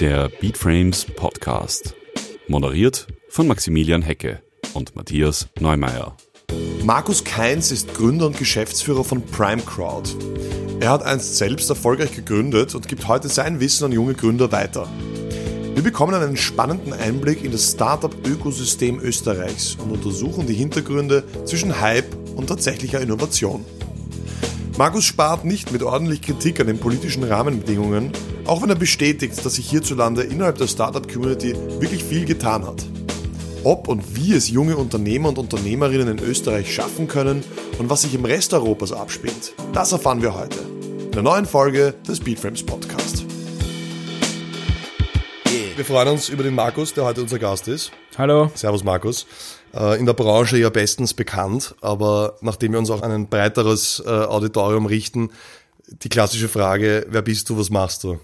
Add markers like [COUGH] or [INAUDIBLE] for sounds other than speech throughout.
Der Beatframes Podcast. Moderiert von Maximilian Hecke und Matthias Neumeier. Markus Keins ist Gründer und Geschäftsführer von Prime Crowd. Er hat einst selbst erfolgreich gegründet und gibt heute sein Wissen an junge Gründer weiter. Wir bekommen einen spannenden Einblick in das Startup-Ökosystem Österreichs und untersuchen die Hintergründe zwischen Hype und tatsächlicher Innovation. Markus spart nicht mit ordentlich Kritik an den politischen Rahmenbedingungen, auch wenn er bestätigt, dass sich hierzulande innerhalb der Startup-Community wirklich viel getan hat. Ob und wie es junge Unternehmer und Unternehmerinnen in Österreich schaffen können und was sich im Rest Europas abspielt, das erfahren wir heute in der neuen Folge des Beatframes Podcast. Wir freuen uns über den Markus, der heute unser Gast ist. Hallo. Servus Markus. Äh, in der Branche ja bestens bekannt, aber nachdem wir uns auch an ein breiteres äh, Auditorium richten, die klassische Frage, wer bist du, was machst du?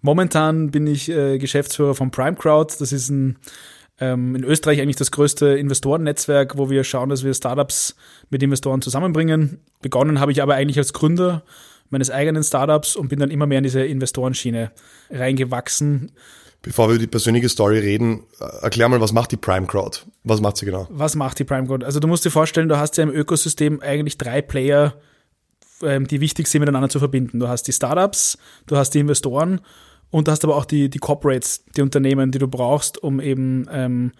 Momentan bin ich äh, Geschäftsführer von Prime Crowd. Das ist ein, ähm, in Österreich eigentlich das größte Investorennetzwerk, wo wir schauen, dass wir Startups mit Investoren zusammenbringen. Begonnen habe ich aber eigentlich als Gründer meines eigenen Startups und bin dann immer mehr in diese Investorenschiene reingewachsen. Bevor wir über die persönliche Story reden, äh, erklär mal, was macht die Prime Crowd? Was macht sie genau? Was macht die Prime Crowd? Also du musst dir vorstellen, du hast ja im Ökosystem eigentlich drei Player, ähm, die wichtig sind, miteinander zu verbinden. Du hast die Startups, du hast die Investoren und du hast aber auch die, die Corporates, die Unternehmen, die du brauchst, um eben ähm,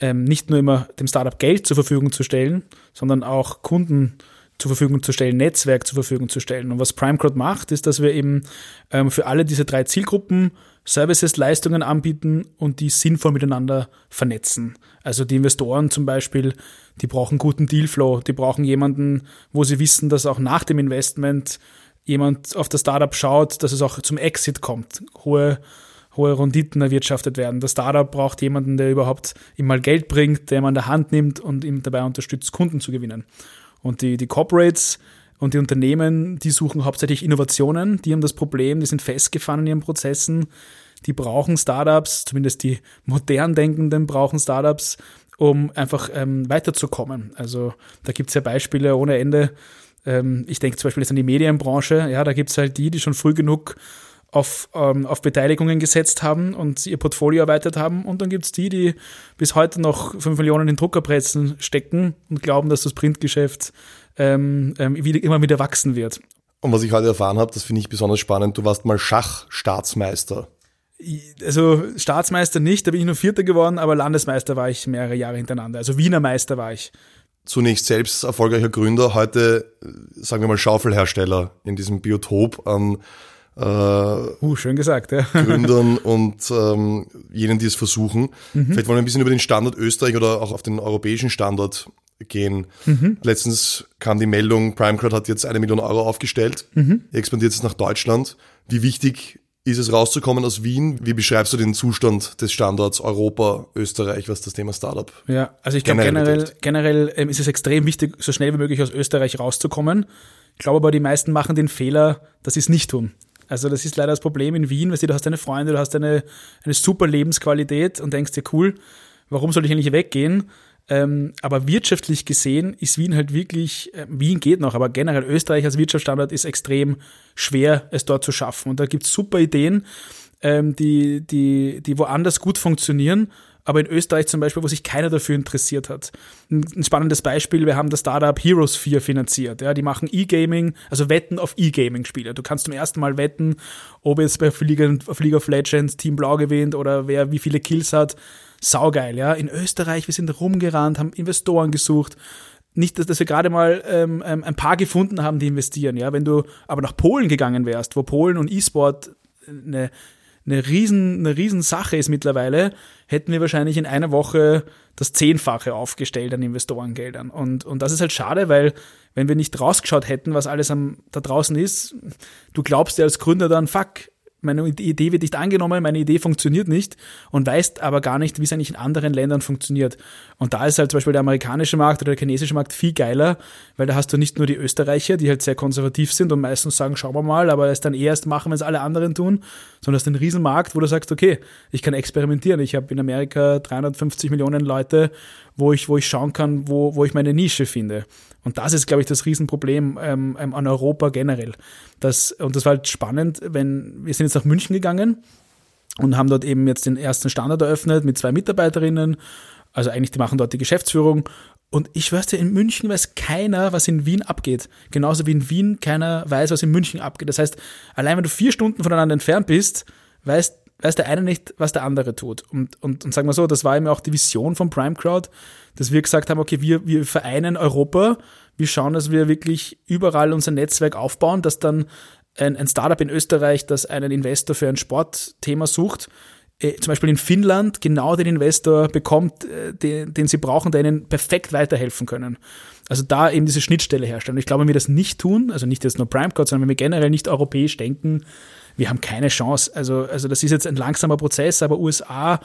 ähm, nicht nur immer dem Startup Geld zur Verfügung zu stellen, sondern auch Kunden zur Verfügung zu stellen, Netzwerk zur Verfügung zu stellen. Und was PrimeCrowd macht, ist, dass wir eben ähm, für alle diese drei Zielgruppen Services, Leistungen anbieten und die sinnvoll miteinander vernetzen. Also die Investoren zum Beispiel, die brauchen guten Dealflow, die brauchen jemanden, wo sie wissen, dass auch nach dem Investment jemand auf das Startup schaut, dass es auch zum Exit kommt, hohe hohe Renditen erwirtschaftet werden. Das Startup braucht jemanden, der überhaupt ihm mal Geld bringt, der ihm an der Hand nimmt und ihm dabei unterstützt, Kunden zu gewinnen. Und die, die Corporates und die Unternehmen, die suchen hauptsächlich Innovationen, die haben das Problem, die sind festgefahren in ihren Prozessen, die brauchen Startups, zumindest die modern Denkenden brauchen Startups, um einfach ähm, weiterzukommen. Also da gibt es ja Beispiele ohne Ende. Ähm, ich denke zum Beispiel jetzt an die Medienbranche, ja, da gibt es halt die, die schon früh genug auf, ähm, auf Beteiligungen gesetzt haben und ihr Portfolio erweitert haben. Und dann gibt es die, die bis heute noch 5 Millionen in Druckerpressen stecken und glauben, dass das Printgeschäft ähm, ähm, wieder, immer wieder wachsen wird. Und was ich heute erfahren habe, das finde ich besonders spannend, du warst mal Schachstaatsmeister. Also Staatsmeister nicht, da bin ich nur Vierter geworden, aber Landesmeister war ich mehrere Jahre hintereinander. Also Wiener Meister war ich. Zunächst selbst erfolgreicher Gründer, heute, sagen wir mal, Schaufelhersteller in diesem Biotop an äh, uh, schön gesagt, ja. [LAUGHS] Gründern und ähm, jenen, die es versuchen. Mhm. Vielleicht wollen wir ein bisschen über den Standort Österreich oder auch auf den europäischen Standort gehen. Mhm. Letztens kam die Meldung, Primecard hat jetzt eine Million Euro aufgestellt, mhm. expandiert jetzt nach Deutschland. Wie wichtig ist es rauszukommen aus Wien? Wie beschreibst du den Zustand des Standorts Europa, Österreich, was das Thema Startup? Ja, also ich glaube generell, generell ähm, ist es extrem wichtig, so schnell wie möglich aus Österreich rauszukommen. Ich glaube aber, die meisten machen den Fehler, dass sie es nicht tun. Also das ist leider das Problem in Wien, weißt du, du hast deine Freunde, du hast eine, eine super Lebensqualität und denkst dir, cool, warum soll ich eigentlich weggehen? Ähm, aber wirtschaftlich gesehen ist Wien halt wirklich, äh, Wien geht noch, aber generell Österreich als Wirtschaftsstandort ist extrem schwer, es dort zu schaffen. Und da gibt's super Ideen, ähm, die, die, die woanders gut funktionieren, aber in Österreich zum Beispiel, wo sich keiner dafür interessiert hat. Ein, spannendes Beispiel, wir haben das Startup Heroes 4 finanziert. Ja, die machen E-Gaming, also Wetten auf E-Gaming-Spiele. Du kannst zum ersten Mal wetten, ob jetzt bei League of Legends Team Blau gewinnt oder wer wie viele Kills hat. Saugeil, ja. In Österreich, wir sind rumgerannt, haben Investoren gesucht nicht, dass, wir gerade mal ähm, ähm, ein paar gefunden haben, die investieren. Ja, wenn du aber nach Polen gegangen wärst, wo Polen und E-Sport eine eine riesen, eine riesen Sache ist mittlerweile, hätten wir wahrscheinlich in einer Woche das Zehnfache aufgestellt an Investorengeldern. Und, und das ist halt schade, weil wenn wir nicht rausgeschaut hätten, was alles am, da draußen ist, du glaubst dir als Gründer dann, fuck, meine Idee wird nicht angenommen, meine Idee funktioniert nicht und weißt aber gar nicht, wie es eigentlich in anderen Ländern funktioniert. Und da ist halt zum Beispiel der amerikanische Markt oder der chinesische Markt viel geiler, weil da hast du nicht nur die Österreicher, die halt sehr konservativ sind und meistens sagen, schauen wir mal, aber es dann erst machen, wenn es alle anderen tun, sondern hast einen Riesenmarkt, wo du sagst, okay, ich kann experimentieren. Ich habe in Amerika 350 Millionen Leute, wo ich, wo ich schauen kann, wo, wo ich meine Nische finde. Und das ist, glaube ich, das Riesenproblem ähm, ähm, an Europa generell. Das, und das war halt spannend, wenn wir sind jetzt nach München gegangen und haben dort eben jetzt den ersten Standard eröffnet mit zwei Mitarbeiterinnen. Also eigentlich, die machen dort die Geschäftsführung. Und ich weiß ja, in München weiß keiner, was in Wien abgeht. Genauso wie in Wien keiner weiß, was in München abgeht. Das heißt, allein wenn du vier Stunden voneinander entfernt bist, weißt, weiß der eine nicht, was der andere tut. Und, und, und sagen wir so, das war eben auch die Vision von Prime Crowd, dass wir gesagt haben, okay, wir, wir vereinen Europa, wir schauen, dass wir wirklich überall unser Netzwerk aufbauen, dass dann ein, ein Startup in Österreich, das einen Investor für ein Sportthema sucht, äh, zum Beispiel in Finnland genau den Investor bekommt, äh, den, den sie brauchen, der ihnen perfekt weiterhelfen können. Also da eben diese Schnittstelle herstellen. Und ich glaube, wenn wir das nicht tun, also nicht jetzt nur Primecode, sondern wenn wir generell nicht europäisch denken, wir haben keine Chance. Also, also das ist jetzt ein langsamer Prozess, aber USA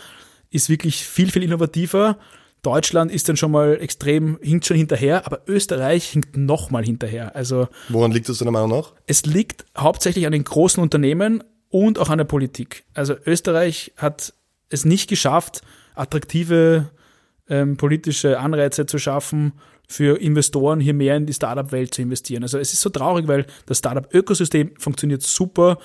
ist wirklich viel, viel innovativer. Deutschland ist dann schon mal extrem, hinkt schon hinterher, aber Österreich hinkt noch mal hinterher. Also, Woran liegt das deiner Meinung nach? Es liegt hauptsächlich an den großen Unternehmen und auch an der Politik. Also Österreich hat es nicht geschafft, attraktive ähm, politische Anreize zu schaffen, für Investoren hier mehr in die Startup-Welt zu investieren. Also es ist so traurig, weil das Startup-Ökosystem funktioniert super,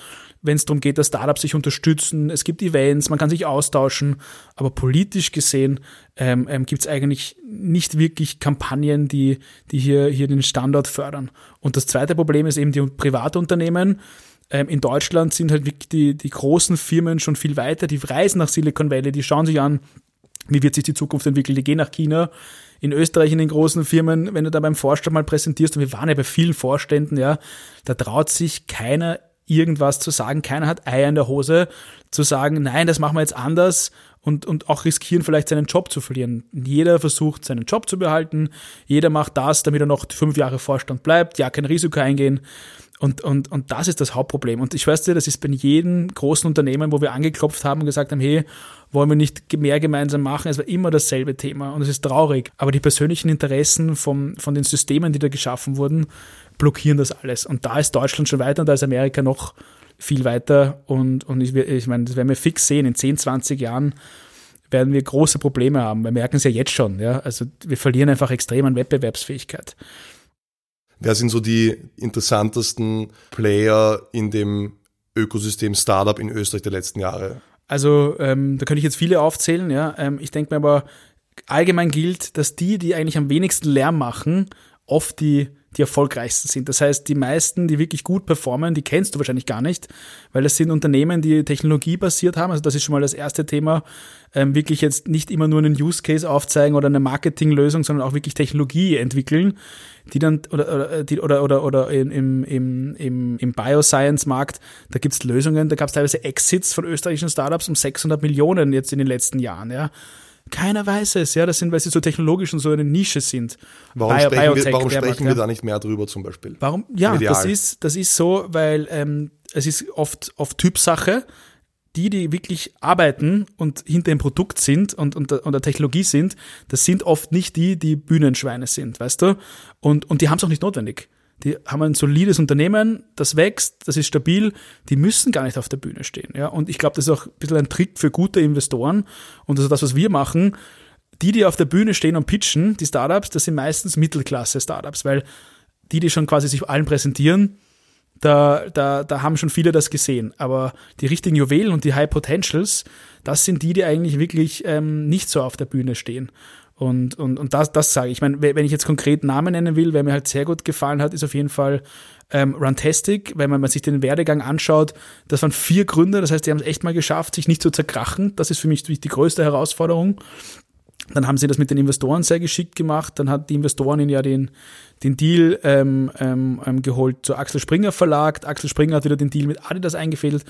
wenn es darum geht, dass Startups sich unterstützen. Es gibt Events, man kann sich austauschen, aber politisch gesehen ähm, ähm, gibt es eigentlich nicht wirklich Kampagnen, die, die hier, hier den Standort fördern. Und das zweite Problem ist eben die Privatunternehmen. Ähm, in Deutschland sind halt wirklich die, die großen Firmen schon viel weiter, die reisen nach Silicon Valley, die schauen sich an, wie wird sich die Zukunft entwickeln, die gehen nach China, in Österreich in den großen Firmen, wenn du da beim Vorstand mal präsentierst, und wir waren ja bei vielen Vorständen, ja, da traut sich keiner irgendwas zu sagen, keiner hat Eier in der Hose zu sagen, nein, das machen wir jetzt anders und, und auch riskieren vielleicht seinen Job zu verlieren. Jeder versucht seinen Job zu behalten, jeder macht das, damit er noch fünf Jahre Vorstand bleibt, ja, kein Risiko eingehen. Und, und, und das ist das Hauptproblem. Und ich weiß dir, das ist bei jedem großen Unternehmen, wo wir angeklopft haben und gesagt haben, hey, wollen wir nicht mehr gemeinsam machen? Es war immer dasselbe Thema und es ist traurig. Aber die persönlichen Interessen vom, von den Systemen, die da geschaffen wurden, blockieren das alles. Und da ist Deutschland schon weiter und da ist Amerika noch viel weiter. Und, und ich, ich meine, das werden wir fix sehen. In 10, 20 Jahren werden wir große Probleme haben. Wir merken es ja jetzt schon. Ja? Also wir verlieren einfach extrem an Wettbewerbsfähigkeit. Wer sind so die interessantesten Player in dem Ökosystem Startup in Österreich der letzten Jahre? Also ähm, da könnte ich jetzt viele aufzählen. Ja? Ähm, ich denke mir aber, allgemein gilt, dass die, die eigentlich am wenigsten Lärm machen, oft die die erfolgreichsten sind. Das heißt, die meisten, die wirklich gut performen, die kennst du wahrscheinlich gar nicht, weil das sind Unternehmen, die technologiebasiert haben. Also das ist schon mal das erste Thema. Ähm, wirklich jetzt nicht immer nur einen Use Case aufzeigen oder eine Marketinglösung, sondern auch wirklich Technologie entwickeln, die dann oder oder die, oder, oder, oder im, im, im, im Bioscience-Markt, da gibt's Lösungen, da gab's teilweise Exits von österreichischen Startups um 600 Millionen jetzt in den letzten Jahren. Ja. Keiner weiß es, ja, das sind, weil sie so technologisch und so eine Nische sind. Warum Bio, sprechen, Biotech, wir, warum sprechen Markt, wir da nicht mehr drüber zum Beispiel? Warum? Ja, das ist, das ist so, weil ähm, es ist oft, oft Typsache. Die, die wirklich arbeiten und hinter dem Produkt sind und, und, und der Technologie sind, das sind oft nicht die, die Bühnenschweine sind, weißt du? Und, und die haben es auch nicht notwendig. Die haben ein solides Unternehmen, das wächst, das ist stabil, die müssen gar nicht auf der Bühne stehen. Ja? Und ich glaube, das ist auch ein bisschen ein Trick für gute Investoren. Und also das, was wir machen, die, die auf der Bühne stehen und pitchen, die Startups, das sind meistens Mittelklasse-Startups, weil die, die schon quasi sich allen präsentieren, da, da, da haben schon viele das gesehen. Aber die richtigen Juwelen und die High Potentials, das sind die, die eigentlich wirklich ähm, nicht so auf der Bühne stehen. Und, und, und das, das sage ich. Ich meine, wenn ich jetzt konkret Namen nennen will, wer mir halt sehr gut gefallen hat, ist auf jeden Fall ähm, Runtastic, wenn man, man sich den Werdegang anschaut, das waren vier Gründer, das heißt, die haben es echt mal geschafft, sich nicht zu zerkrachen. Das ist für mich die größte Herausforderung. Dann haben sie das mit den Investoren sehr geschickt gemacht. Dann hat die Investoren ihnen ja den, den Deal ähm, ähm, ähm geholt zur Axel Springer Verlag. Axel Springer hat wieder den Deal mit Adidas eingefädelt.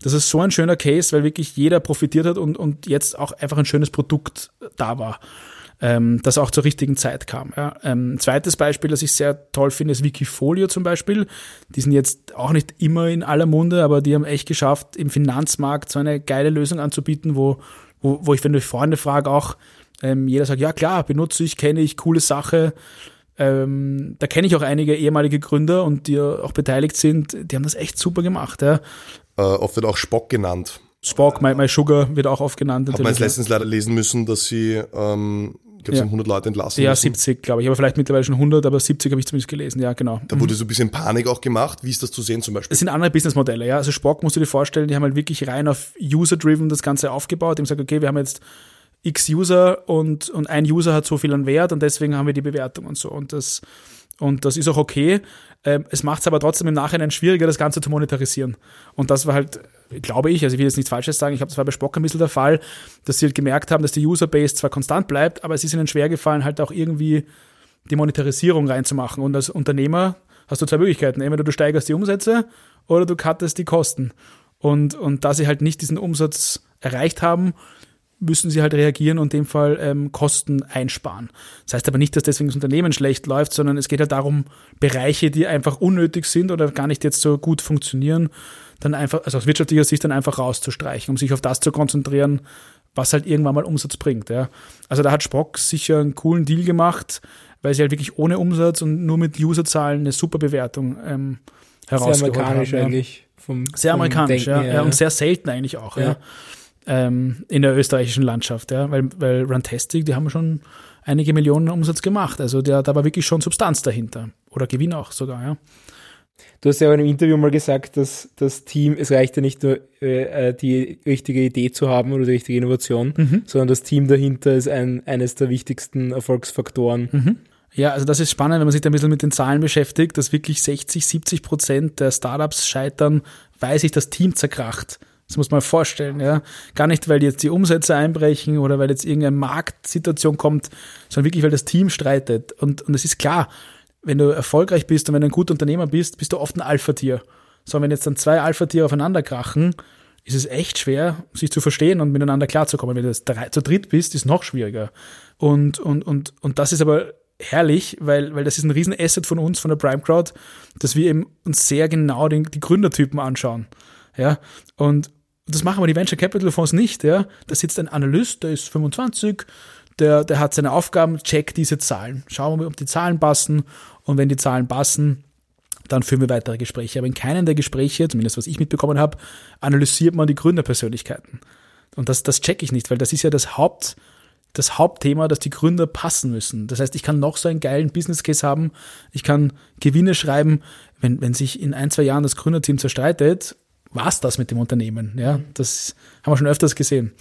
Das ist so ein schöner Case, weil wirklich jeder profitiert hat und, und jetzt auch einfach ein schönes Produkt da war ähm, das auch zur richtigen Zeit kam. Ja. Ähm, zweites Beispiel, das ich sehr toll finde, ist Wikifolio zum Beispiel. Die sind jetzt auch nicht immer in aller Munde, aber die haben echt geschafft, im Finanzmarkt so eine geile Lösung anzubieten, wo, wo, wo ich, wenn ich Freunde frage, auch ähm, jeder sagt, ja klar, benutze ich, kenne ich, coole Sache. Ähm, da kenne ich auch einige ehemalige Gründer und die auch beteiligt sind, die haben das echt super gemacht. Ja. Äh, oft wird auch Spock genannt. Spock, My, My Sugar wird auch oft genannt. Hat man jetzt letztens leider lesen müssen, dass sie ähm, glaube, sie haben 100 Leute entlassen. Ja, müssen. 70, glaube ich, aber vielleicht mittlerweile schon 100, aber 70 habe ich zumindest gelesen, ja, genau. Da wurde mhm. so ein bisschen Panik auch gemacht. Wie ist das zu sehen zum Beispiel? Es sind andere Businessmodelle, ja. Also Spock musst du dir vorstellen, die haben halt wirklich rein auf User-Driven das Ganze aufgebaut. Die haben gesagt, okay, wir haben jetzt x User und, und ein User hat so viel an Wert und deswegen haben wir die Bewertung und so. Und das, und das ist auch okay. Ähm, es macht es aber trotzdem im Nachhinein schwieriger, das Ganze zu monetarisieren. Und das war halt, glaube ich, also ich will jetzt nichts Falsches sagen, ich glaube, das war bei Spock ein bisschen der Fall, dass sie halt gemerkt haben, dass die Userbase zwar konstant bleibt, aber es ist ihnen schwer gefallen, halt auch irgendwie die Monetarisierung reinzumachen. Und als Unternehmer hast du zwei Möglichkeiten. Entweder du steigerst die Umsätze oder du cuttest die Kosten. Und, und da sie halt nicht diesen Umsatz erreicht haben, müssen sie halt reagieren und in dem Fall ähm, Kosten einsparen. Das heißt aber nicht, dass deswegen das Unternehmen schlecht läuft, sondern es geht halt darum, Bereiche, die einfach unnötig sind oder gar nicht jetzt so gut funktionieren, dann einfach, also aus wirtschaftlicher Sicht dann einfach rauszustreichen, um sich auf das zu konzentrieren, was halt irgendwann mal Umsatz bringt. Ja. Also da hat Spock sicher einen coolen Deal gemacht, weil sie halt wirklich ohne Umsatz und nur mit Userzahlen eine super Bewertung ähm, herausgeholt sehr amerikanisch haben. Eigentlich vom, sehr amerikanisch, Denken, ja, ja, und sehr selten eigentlich auch. Ja. Ähm, in der österreichischen Landschaft, ja, weil, weil Runtastic, die haben schon einige Millionen Umsatz gemacht. Also der, da war wirklich schon Substanz dahinter. Oder Gewinn auch sogar, ja. Du hast ja auch in einem Interview mal gesagt, dass das Team, es reicht ja nicht nur äh, die richtige Idee zu haben oder die richtige Innovation, mhm. sondern das Team dahinter ist ein, eines der wichtigsten Erfolgsfaktoren. Mhm. Ja, also das ist spannend, wenn man sich da ein bisschen mit den Zahlen beschäftigt, dass wirklich 60, 70 Prozent der Startups scheitern, weil sich das Team zerkracht. Das muss man vorstellen, ja. Gar nicht, weil jetzt die Umsätze einbrechen oder weil jetzt irgendeine Marktsituation kommt, sondern wirklich, weil das Team streitet. Und, und es ist klar, wenn du erfolgreich bist und wenn du ein guter Unternehmer bist, bist du oft ein Alpha-Tier. So, wenn jetzt dann zwei Alpha-Tiere aufeinander krachen, ist es echt schwer, sich zu verstehen und miteinander klarzukommen. Wenn du drei, zu dritt bist, ist es noch schwieriger. Und, und, und, und das ist aber herrlich, weil, weil das ist ein riesen Asset von uns, von der Prime Crowd, dass wir eben uns sehr genau den, die Gründertypen anschauen. Ja, und, das machen aber die Venture Capital Fonds nicht. Ja? Da sitzt ein Analyst, der ist 25, der, der hat seine Aufgaben, checkt diese Zahlen. Schauen wir, ob die Zahlen passen. Und wenn die Zahlen passen, dann führen wir weitere Gespräche. Aber in keinem der Gespräche, zumindest was ich mitbekommen habe, analysiert man die Gründerpersönlichkeiten. Und das, das checke ich nicht, weil das ist ja das Haupt, das Hauptthema, dass die Gründer passen müssen. Das heißt, ich kann noch so einen geilen Business Case haben, ich kann Gewinne schreiben, wenn, wenn sich in ein, zwei Jahren das Gründerteam zerstreitet, war's das mit dem Unternehmen. Ja, das haben wir schon öfters gesehen.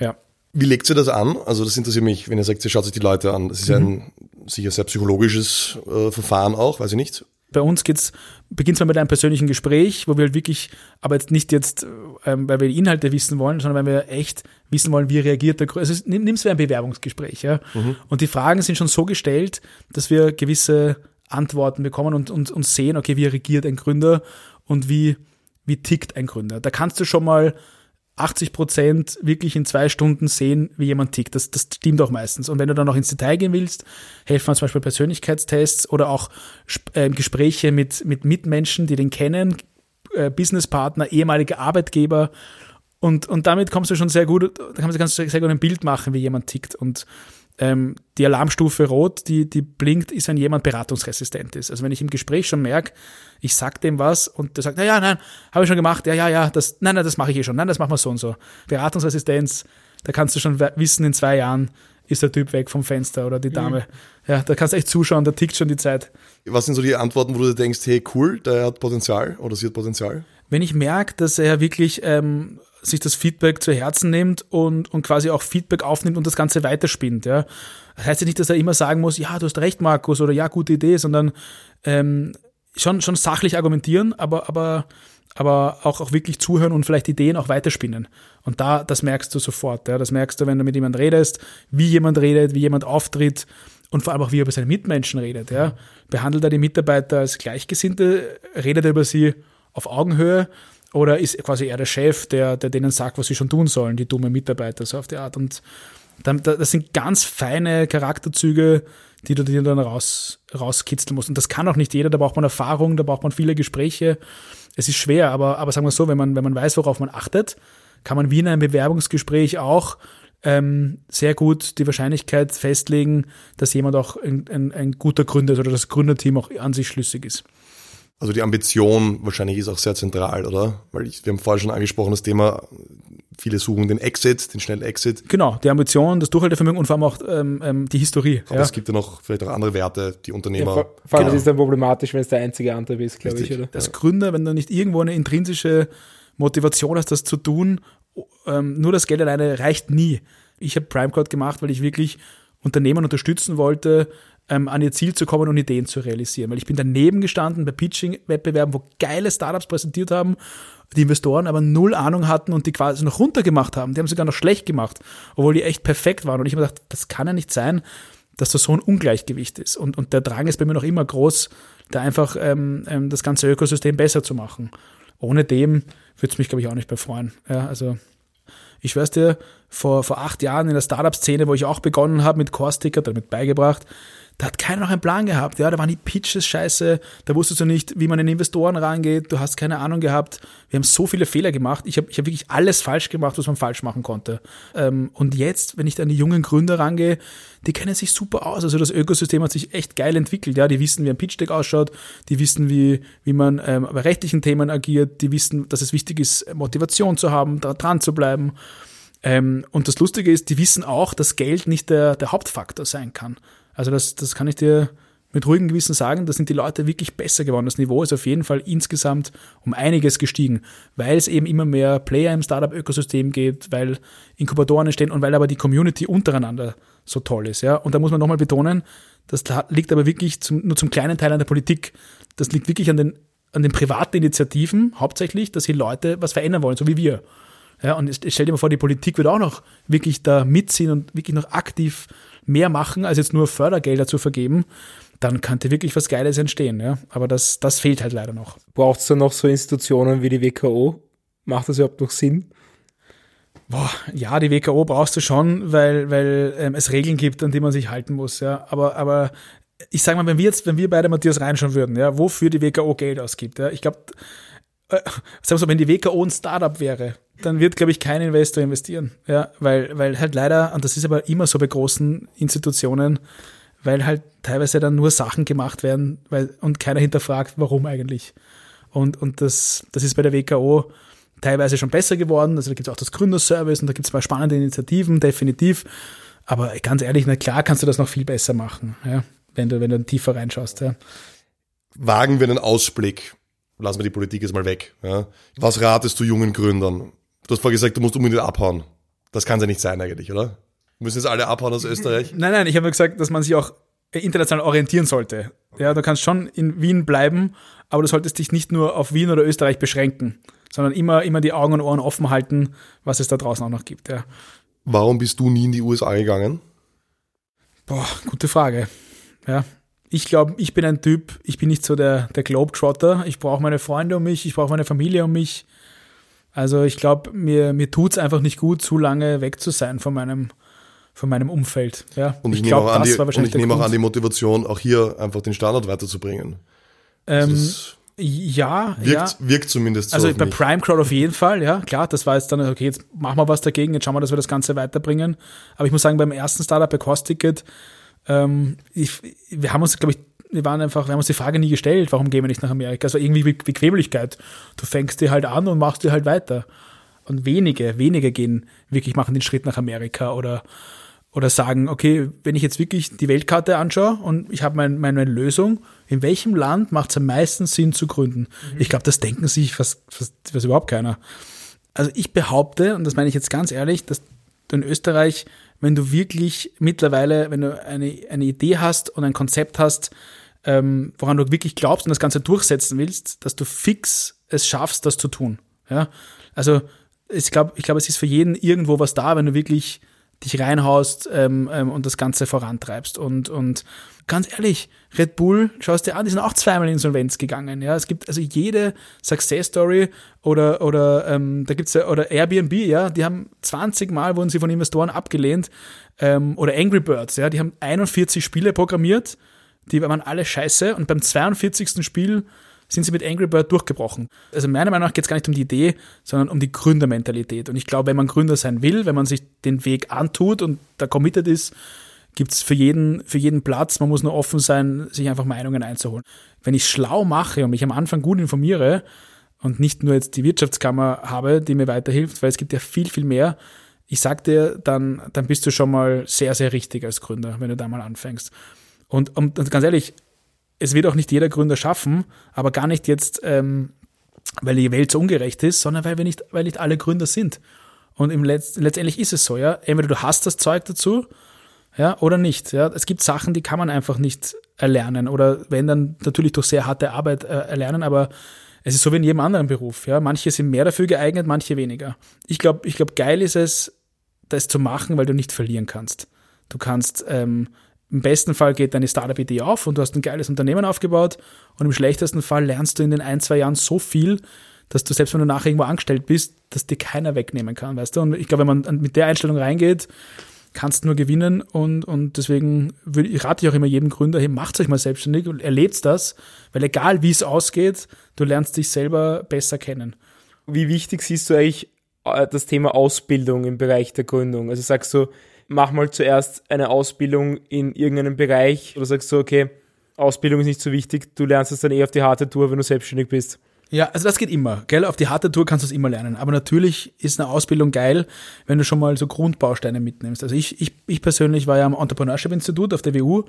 Ja. Wie legt sie das an? Also das interessiert mich, wenn ihr sagt, sie schaut sich die Leute an. Das ist mhm. ein sicher sehr psychologisches äh, Verfahren auch, weiß ich nicht. Bei uns geht's, beginnt zwar mit einem persönlichen Gespräch, wo wir halt wirklich, aber jetzt nicht jetzt, ähm, weil wir die Inhalte wissen wollen, sondern weil wir echt wissen wollen, wie reagiert der Also nimm es wie ein Bewerbungsgespräch, ja. Mhm. Und die Fragen sind schon so gestellt, dass wir gewisse Antworten bekommen und, und, und sehen, okay, wie reagiert ein Gründer und wie wie tickt ein Gründer. Da kannst du schon mal 80 Prozent wirklich in zwei Stunden sehen, wie jemand tickt. Das, das stimmt auch meistens. Und wenn du dann noch ins Detail gehen willst, helfen zum Beispiel Persönlichkeitstests oder auch äh, Gespräche mit, mit Mitmenschen, die den kennen, äh, Businesspartner, ehemalige Arbeitgeber. Und, und damit kommst du schon sehr gut, da kannst du sehr gut ein Bild machen, wie jemand tickt. Und ähm, die Alarmstufe rot, die, die blinkt, ist, wenn jemand beratungsresistent ist. Also wenn ich im Gespräch schon merke, ich sag dem was und der sagt, na ja, nein, habe ich schon gemacht, ja, ja, ja, das, nein, nein, das mache ich eh schon, nein, das machen wir so und so. Beratungsresistenz, da kannst du schon wissen, in zwei Jahren ist der Typ weg vom Fenster oder die mhm. Dame. Mhm. Ja, da kannst du echt zuschauen, da tickt schon die Zeit. Was sind so die Antworten, wo du denkst, hey, cool, der hat Potenzial oder sie hat Potenzial? Wenn ich merke, dass er wirklich ähm, sich das Feedback zu Herzen nimmt und, und quasi auch Feedback aufnimmt und das Ganze weiterspinnt. Ja. Das heißt ja nicht, dass er immer sagen muss, ja, du hast recht, Markus, oder ja, gute Idee, sondern ähm, schon, schon sachlich argumentieren, aber, aber, aber auch, auch wirklich zuhören und vielleicht Ideen auch weiterspinnen. Und da, das merkst du sofort. Ja. Das merkst du, wenn du mit jemand redest, wie jemand redet, wie jemand auftritt und vor allem auch, wie er über seine Mitmenschen redet. Ja. Behandelt er die Mitarbeiter als Gleichgesinnte, redet er über sie auf Augenhöhe oder ist quasi er der Chef, der, der denen sagt, was sie schon tun sollen, die dumme Mitarbeiter, so auf die Art. Und dann, das sind ganz feine Charakterzüge, die du dir dann raus, rauskitzeln musst. Und das kann auch nicht jeder, da braucht man Erfahrung, da braucht man viele Gespräche. Es ist schwer, aber, aber sagen wir so, wenn man, wenn man weiß, worauf man achtet, kann man wie in einem Bewerbungsgespräch auch ähm, sehr gut die Wahrscheinlichkeit festlegen, dass jemand auch ein, ein, ein guter Gründer ist oder das Gründerteam auch an sich schlüssig ist. Also die Ambition wahrscheinlich ist auch sehr zentral, oder? Weil ich, wir haben vorher schon angesprochen, das Thema viele suchen den Exit, den schnellen Exit. Genau, die Ambition, das Durchhaltevermögen und vor allem auch ähm, ähm, die Historie. Aber ja. es gibt ja noch vielleicht auch andere Werte, die Unternehmer. Ja, vor, vor allem genau. ist dann problematisch, wenn es der einzige Antrieb ist, glaube ich. Oder? Als Gründer, wenn du nicht irgendwo eine intrinsische Motivation hast, das zu tun, ähm, nur das Geld alleine reicht nie. Ich habe Primecode gemacht, weil ich wirklich Unternehmen unterstützen wollte, ähm, an ihr Ziel zu kommen und Ideen zu realisieren. Weil ich bin daneben gestanden bei Pitching-Wettbewerben, wo geile Startups präsentiert haben, die Investoren aber null Ahnung hatten und die quasi noch runtergemacht haben. Die haben sogar noch schlecht gemacht, obwohl die echt perfekt waren. Und ich habe gedacht, das kann ja nicht sein, dass das so ein Ungleichgewicht ist. Und, und der Drang ist bei mir noch immer groß, da einfach ähm, ähm, das ganze Ökosystem besser zu machen. Ohne dem würde es mich, glaube ich, auch nicht befreuen. Ja, also ich schwör's dir, vor, vor acht Jahren in der Startup-Szene, wo ich auch begonnen habe mit Core-Sticker, damit beigebracht, da hat keiner noch einen Plan gehabt. Ja, da waren die Pitches scheiße, da wusstest du nicht, wie man in Investoren rangeht, du hast keine Ahnung gehabt. Wir haben so viele Fehler gemacht. Ich habe ich hab wirklich alles falsch gemacht, was man falsch machen konnte. Ähm, und jetzt, wenn ich an die jungen Gründer rangehe, die kennen sich super aus. Also das Ökosystem hat sich echt geil entwickelt. Ja, die wissen, wie ein Pitch Deck ausschaut, die wissen, wie, wie man ähm, bei rechtlichen Themen agiert, die wissen, dass es wichtig ist, Motivation zu haben, da dran zu bleiben. Ähm, und das Lustige ist, die wissen auch, dass Geld nicht der, der Hauptfaktor sein kann. Also das, das kann ich dir mit ruhigem Gewissen sagen, da sind die Leute wirklich besser geworden. Das Niveau ist auf jeden Fall insgesamt um einiges gestiegen, weil es eben immer mehr Player im Startup-Ökosystem gibt, weil Inkubatoren entstehen und weil aber die Community untereinander so toll ist. Ja? Und da muss man nochmal betonen, das liegt aber wirklich zum, nur zum kleinen Teil an der Politik. Das liegt wirklich an den, an den privaten Initiativen hauptsächlich, dass hier Leute was verändern wollen, so wie wir. Ja, und stell dir mal vor, die Politik wird auch noch wirklich da mitziehen und wirklich noch aktiv mehr machen, als jetzt nur Fördergelder zu vergeben, dann könnte wirklich was Geiles entstehen. Ja? Aber das, das fehlt halt leider noch. Braucht es dann noch so Institutionen wie die WKO? Macht das überhaupt noch Sinn? Boah, ja, die WKO brauchst du schon, weil, weil ähm, es Regeln gibt, an die man sich halten muss. Ja. Aber, aber ich sage mal, wenn wir jetzt, wenn wir beide Matthias reinschauen würden, ja, wofür die WKO Geld ausgibt, ja, ich glaube, äh, sagen wir so, wenn die WKO ein Startup wäre, dann wird, glaube ich, kein Investor investieren. Ja, weil, weil halt leider, und das ist aber immer so bei großen Institutionen, weil halt teilweise dann nur Sachen gemacht werden weil, und keiner hinterfragt, warum eigentlich. Und, und das, das ist bei der WKO teilweise schon besser geworden. Also da gibt es auch das Gründerservice und da gibt es mal spannende Initiativen, definitiv. Aber ganz ehrlich, na klar kannst du das noch viel besser machen, ja, wenn du, wenn du tiefer reinschaust. Ja. Wagen wir einen Ausblick. Lassen wir die Politik jetzt mal weg. Ja. Was ratest du jungen Gründern? Du hast vorher gesagt, du musst unbedingt abhauen. Das kann ja nicht sein eigentlich, oder? Müssen jetzt alle abhauen aus Österreich? Nein, nein, ich habe gesagt, dass man sich auch international orientieren sollte. Ja, du kannst schon in Wien bleiben, aber du solltest dich nicht nur auf Wien oder Österreich beschränken, sondern immer, immer die Augen und Ohren offen halten, was es da draußen auch noch gibt. Ja. Warum bist du nie in die USA gegangen? Boah, gute Frage. Ja, ich glaube, ich bin ein Typ, ich bin nicht so der, der Globetrotter. Ich brauche meine Freunde um mich, ich brauche meine Familie um mich. Also ich glaube, mir, mir tut es einfach nicht gut, zu lange weg zu sein von meinem, von meinem Umfeld. Ja, und ich, ich glaube, das die, war wahrscheinlich Und ich nehme auch an die Motivation, auch hier einfach den Standard weiterzubringen. Ähm, ja, wirkt, ja. wirkt zumindest so. Also bei mich. Prime Crowd auf jeden Fall, ja, klar, das war jetzt dann, okay, jetzt machen wir was dagegen, jetzt schauen wir, dass wir das Ganze weiterbringen. Aber ich muss sagen, beim ersten Startup bei Cost Ticket, ähm, ich, wir haben uns, glaube ich, wir waren einfach, wir haben uns die Frage nie gestellt, warum gehen wir nicht nach Amerika? War irgendwie Be Bequemlichkeit. Du fängst dir halt an und machst dir halt weiter. Und wenige, wenige gehen wirklich, machen den Schritt nach Amerika oder, oder sagen, okay, wenn ich jetzt wirklich die Weltkarte anschaue und ich habe mein, meine Lösung, in welchem Land macht es am meisten Sinn zu gründen? Mhm. Ich glaube, das denken sich fast, fast, fast überhaupt keiner. Also ich behaupte, und das meine ich jetzt ganz ehrlich, dass du in Österreich, wenn du wirklich mittlerweile, wenn du eine, eine Idee hast und ein Konzept hast, ähm, woran du wirklich glaubst und das Ganze durchsetzen willst, dass du fix es schaffst, das zu tun. Ja? Also ich glaube, ich glaube, es ist für jeden irgendwo was da, wenn du wirklich dich reinhaust ähm, ähm, und das Ganze vorantreibst. Und, und ganz ehrlich, Red Bull, schaust dir an, die sind auch zweimal in Insolvenz gegangen. Ja, es gibt also jede Success Story oder oder ähm, da gibt's ja oder Airbnb, ja, die haben 20 Mal wurden sie von Investoren abgelehnt ähm, oder Angry Birds, ja, die haben 41 Spiele programmiert die waren alle scheiße und beim 42. Spiel sind sie mit Angry Bird durchgebrochen. Also meiner Meinung nach geht es gar nicht um die Idee, sondern um die Gründermentalität. Und ich glaube, wenn man Gründer sein will, wenn man sich den Weg antut und da committed ist, gibt es für jeden, für jeden Platz. Man muss nur offen sein, sich einfach Meinungen einzuholen. Wenn ich schlau mache und mich am Anfang gut informiere und nicht nur jetzt die Wirtschaftskammer habe, die mir weiterhilft, weil es gibt ja viel, viel mehr. Ich sag dir, dann, dann bist du schon mal sehr, sehr richtig als Gründer, wenn du da mal anfängst. Und, und, und ganz ehrlich, es wird auch nicht jeder Gründer schaffen, aber gar nicht jetzt, ähm, weil die Welt so ungerecht ist, sondern weil wir nicht, weil nicht alle Gründer sind. Und im Letz letztendlich ist es so, ja. Entweder du hast das Zeug dazu, ja, oder nicht. Ja. Es gibt Sachen, die kann man einfach nicht erlernen oder wenn dann natürlich durch sehr harte Arbeit äh, erlernen, aber es ist so wie in jedem anderen Beruf. Ja. Manche sind mehr dafür geeignet, manche weniger. Ich glaube, ich glaub, geil ist es, das zu machen, weil du nicht verlieren kannst. Du kannst, ähm, im besten Fall geht deine Startup-Idee auf und du hast ein geiles Unternehmen aufgebaut und im schlechtesten Fall lernst du in den ein, zwei Jahren so viel, dass du selbst wenn du nachher irgendwo angestellt bist, dass dir keiner wegnehmen kann, weißt du? Und ich glaube, wenn man mit der Einstellung reingeht, kannst du nur gewinnen und, und deswegen würde ich rate ich auch immer jedem Gründer, hey, macht euch mal selbstständig und erlebt das, weil egal wie es ausgeht, du lernst dich selber besser kennen. Wie wichtig siehst du eigentlich äh, das Thema Ausbildung im Bereich der Gründung? Also sagst du, mach mal zuerst eine Ausbildung in irgendeinem Bereich oder sagst du, okay, Ausbildung ist nicht so wichtig, du lernst es dann eh auf die harte Tour, wenn du selbstständig bist? Ja, also das geht immer, gell? Auf die harte Tour kannst du es immer lernen. Aber natürlich ist eine Ausbildung geil, wenn du schon mal so Grundbausteine mitnimmst. Also ich, ich, ich persönlich war ja am Entrepreneurship-Institut auf der WU.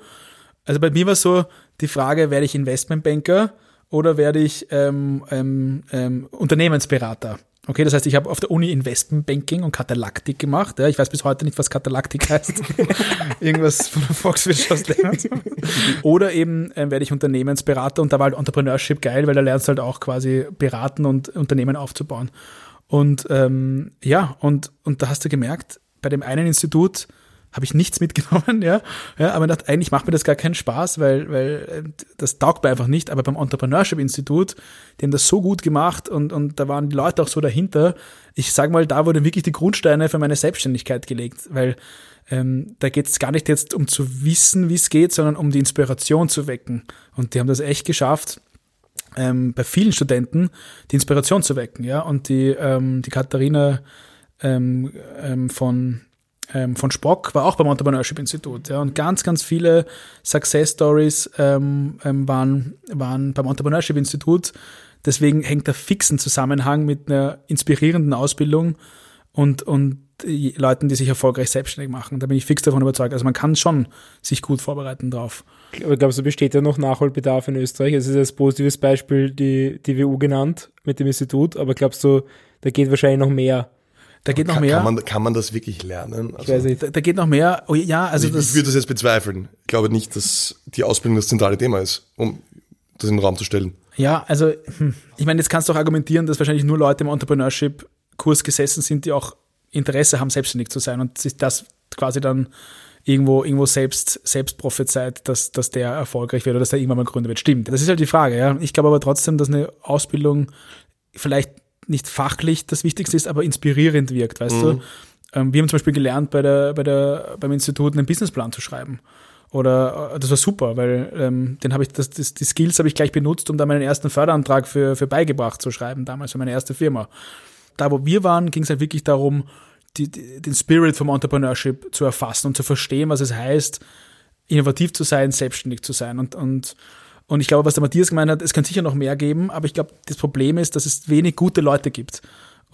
Also bei mir war so die Frage, werde ich Investmentbanker oder werde ich ähm, ähm, ähm, Unternehmensberater? Okay, das heißt, ich habe auf der Uni Investmentbanking und Katalaktik gemacht. Ja, ich weiß bis heute nicht, was Katalaktik heißt. [LAUGHS] Irgendwas von der Volkswirtschaftslehre. Oder eben äh, werde ich Unternehmensberater und da war halt Entrepreneurship geil, weil da lernst du halt auch quasi beraten und Unternehmen aufzubauen. Und ähm, ja, und, und da hast du gemerkt, bei dem einen Institut habe ich nichts mitgenommen, [LAUGHS] ja. ja aber dachte, eigentlich macht mir das gar keinen Spaß, weil, weil äh, das taugt mir einfach nicht. Aber beim Entrepreneurship-Institut, die haben das so gut gemacht und, und da waren die Leute auch so dahinter. Ich sage mal, da wurden wirklich die Grundsteine für meine Selbstständigkeit gelegt, weil ähm, da geht es gar nicht jetzt um zu wissen, wie es geht, sondern um die Inspiration zu wecken. Und die haben das echt geschafft, ähm, bei vielen Studenten die Inspiration zu wecken, ja. Und die, ähm, die Katharina ähm, ähm, von ähm, von Spock war auch beim Entrepreneurship Institut. Ja, und ganz, ganz viele Success Stories ähm, ähm, waren, waren beim Entrepreneurship Institut. Deswegen hängt der fixen Zusammenhang mit einer inspirierenden Ausbildung und, und Leuten, die sich erfolgreich selbstständig machen. Da bin ich fix davon überzeugt. Also man kann schon sich gut vorbereiten drauf. Aber glaubst du, besteht ja noch Nachholbedarf in Österreich? Es ist als positives Beispiel die, die WU genannt mit dem Institut, aber glaubst du, da geht wahrscheinlich noch mehr? Da geht noch mehr. Kann man, kann man das wirklich lernen? Also, ich weiß nicht. Da, da, geht noch mehr. Oh, ja, also ich, das, ich würde das jetzt bezweifeln. Ich glaube nicht, dass die Ausbildung das zentrale Thema ist, um das in den Raum zu stellen. Ja, also hm, ich meine, jetzt kannst du auch argumentieren, dass wahrscheinlich nur Leute im Entrepreneurship-Kurs gesessen sind, die auch Interesse haben, selbstständig zu sein und sich das quasi dann irgendwo, irgendwo selbst, selbst prophezeit, dass, dass der erfolgreich wird oder dass der irgendwann mal Gründer wird. Stimmt. Das ist halt die Frage, ja. Ich glaube aber trotzdem, dass eine Ausbildung vielleicht nicht fachlich das Wichtigste ist, aber inspirierend wirkt, weißt mhm. du? Ähm, wir haben zum Beispiel gelernt, bei der, bei der, beim Institut einen Businessplan zu schreiben. Oder äh, das war super, weil ähm, den habe ich, das, das, die Skills habe ich gleich benutzt, um da meinen ersten Förderantrag für, für beigebracht zu schreiben, damals für meine erste Firma. Da, wo wir waren, ging es halt wirklich darum, die, die, den Spirit vom Entrepreneurship zu erfassen und zu verstehen, was es heißt, innovativ zu sein, selbstständig zu sein. Und, und und ich glaube, was der Matthias gemeint hat, es kann sicher noch mehr geben, aber ich glaube, das Problem ist, dass es wenig gute Leute gibt.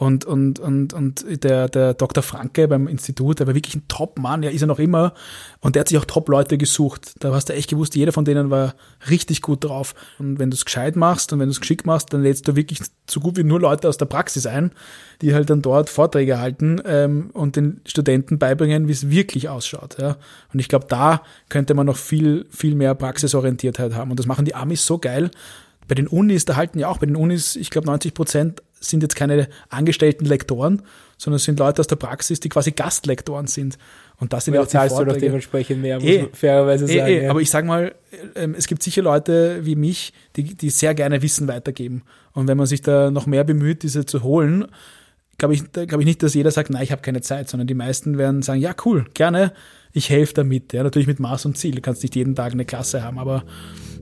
Und, und, und, und der, der Dr. Franke beim Institut, der war wirklich ein Top-Mann, ja, ist er noch immer. Und der hat sich auch Top-Leute gesucht. Da hast du echt gewusst, jeder von denen war richtig gut drauf. Und wenn du es gescheit machst und wenn du es geschickt machst, dann lädst du wirklich so gut wie nur Leute aus der Praxis ein, die halt dann dort Vorträge halten ähm, und den Studenten beibringen, wie es wirklich ausschaut. Ja. Und ich glaube, da könnte man noch viel, viel mehr Praxisorientiertheit haben. Und das machen die Amis so geil. Bei den Unis, da halten ja auch bei den Unis, ich glaube, 90 Prozent sind jetzt keine angestellten Lektoren, sondern es sind Leute aus der Praxis, die quasi Gastlektoren sind. Und das sind ja auch die zahlst du doch dementsprechend mehr, muss eh, man fairerweise eh, sagen. Eh, ja. Aber ich sage mal, ähm, es gibt sicher Leute wie mich, die, die sehr gerne Wissen weitergeben. Und wenn man sich da noch mehr bemüht, diese zu holen, glaube ich, glaube ich nicht, dass jeder sagt, nein, ich habe keine Zeit, sondern die meisten werden sagen, ja, cool, gerne, ich helfe damit. Ja, natürlich mit Maß und Ziel. Du kannst nicht jeden Tag eine Klasse haben, aber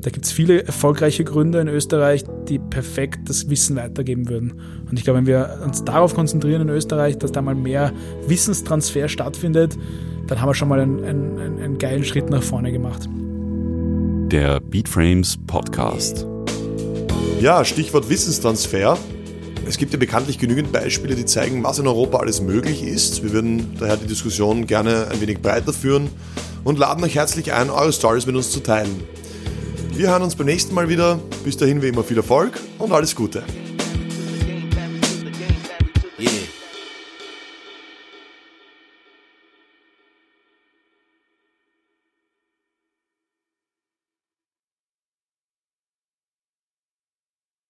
da gibt es viele erfolgreiche Gründer in Österreich, die perfekt das Wissen weitergeben würden. Und ich glaube, wenn wir uns darauf konzentrieren in Österreich, dass da mal mehr Wissenstransfer stattfindet, dann haben wir schon mal einen, einen, einen geilen Schritt nach vorne gemacht. Der Beatframes Podcast. Ja, Stichwort Wissenstransfer. Es gibt ja bekanntlich genügend Beispiele, die zeigen, was in Europa alles möglich ist. Wir würden daher die Diskussion gerne ein wenig breiter führen und laden euch herzlich ein, eure Stories mit uns zu teilen. Wir hören uns beim nächsten Mal wieder. Bis dahin wie immer viel Erfolg und alles Gute.